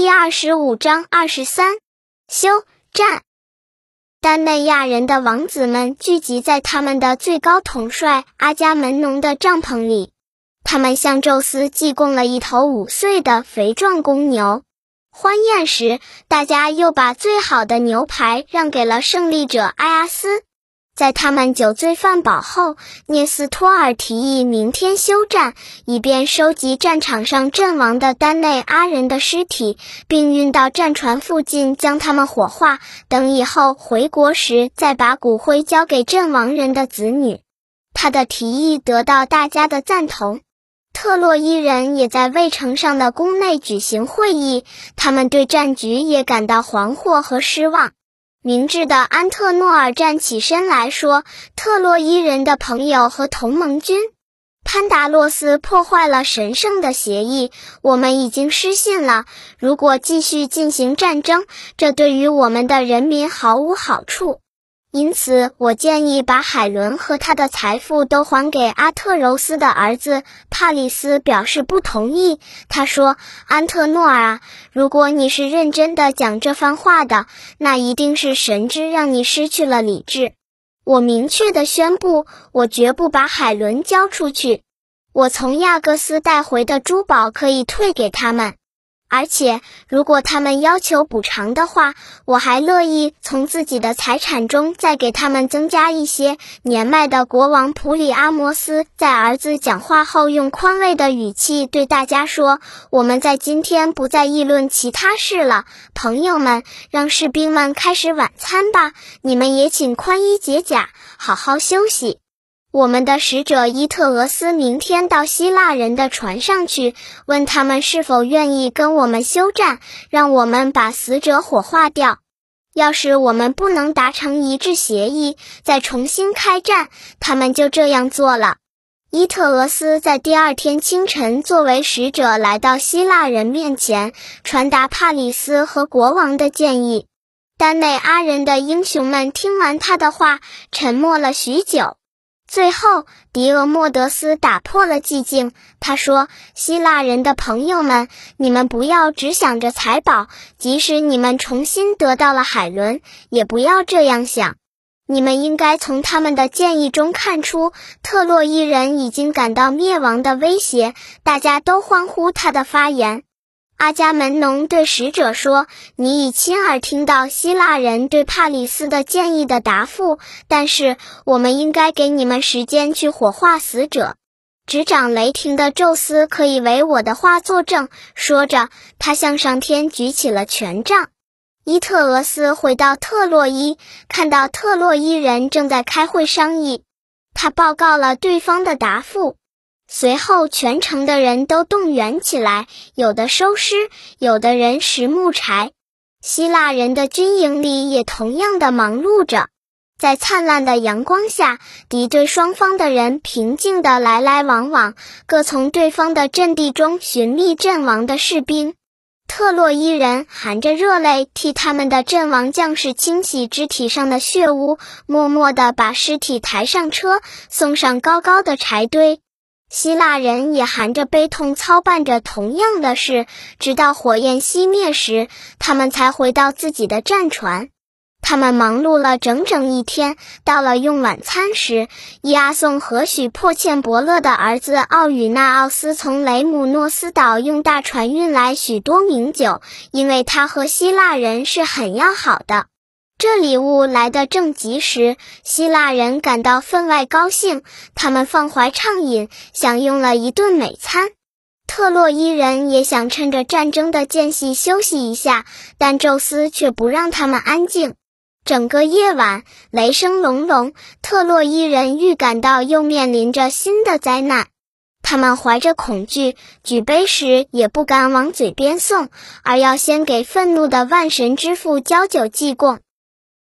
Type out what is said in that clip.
第二十五章二十三，休战。丹内亚人的王子们聚集在他们的最高统帅阿伽门农的帐篷里，他们向宙斯祭供了一头五岁的肥壮公牛。欢宴时，大家又把最好的牛排让给了胜利者埃阿斯。在他们酒醉饭饱后，涅斯托尔提议明天休战，以便收集战场上阵亡的丹内阿人的尸体，并运到战船附近将他们火化，等以后回国时再把骨灰交给阵亡人的子女。他的提议得到大家的赞同。特洛伊人也在卫城上的宫内举行会议，他们对战局也感到惶惑和失望。明智的安特诺尔站起身来说：“特洛伊人的朋友和同盟军，潘达洛斯破坏了神圣的协议，我们已经失信了。如果继续进行战争，这对于我们的人民毫无好处。”因此，我建议把海伦和他的财富都还给阿特柔斯的儿子帕里斯。表示不同意。他说：“安特诺尔啊，如果你是认真的讲这番话的，那一定是神之让你失去了理智。我明确的宣布，我绝不把海伦交出去。我从亚各斯带回的珠宝可以退给他们。”而且，如果他们要求补偿的话，我还乐意从自己的财产中再给他们增加一些。年迈的国王普里阿摩斯在儿子讲话后，用宽慰的语气对大家说：“我们在今天不再议论其他事了，朋友们，让士兵们开始晚餐吧。你们也请宽衣解甲，好好休息。”我们的使者伊特俄斯明天到希腊人的船上去，问他们是否愿意跟我们休战，让我们把死者火化掉。要是我们不能达成一致协议，再重新开战，他们就这样做了。伊特俄斯在第二天清晨作为使者来到希腊人面前，传达帕里斯和国王的建议。丹内阿人的英雄们听完他的话，沉默了许久。最后，狄俄莫德斯打破了寂静。他说：“希腊人的朋友们，你们不要只想着财宝，即使你们重新得到了海伦，也不要这样想。你们应该从他们的建议中看出，特洛伊人已经感到灭亡的威胁。”大家都欢呼他的发言。阿伽门农对使者说：“你已亲耳听到希腊人对帕里斯的建议的答复，但是我们应该给你们时间去火化死者。执掌雷霆的宙斯可以为我的话作证。”说着，他向上天举起了权杖。伊特俄斯回到特洛伊，看到特洛伊人正在开会商议，他报告了对方的答复。随后，全城的人都动员起来，有的收尸，有的人拾木柴。希腊人的军营里也同样的忙碌着。在灿烂的阳光下，敌对双方的人平静地来来往往，各从对方的阵地中寻觅阵亡的士兵。特洛伊人含着热泪替他们的阵亡将士清洗肢体上的血污，默默地把尸体抬上车，送上高高的柴堆。希腊人也含着悲痛操办着同样的事，直到火焰熄灭时，他们才回到自己的战船。他们忙碌了整整一天，到了用晚餐时，伊阿宋和许迫切伯勒的儿子奥与纳奥斯从雷姆诺斯岛用大船运来许多名酒，因为他和希腊人是很要好的。这礼物来得正及时，希腊人感到分外高兴，他们放怀畅饮，享用了一顿美餐。特洛伊人也想趁着战争的间隙休息一下，但宙斯却不让他们安静。整个夜晚，雷声隆隆，特洛伊人预感到又面临着新的灾难。他们怀着恐惧，举杯时也不敢往嘴边送，而要先给愤怒的万神之父浇酒祭供。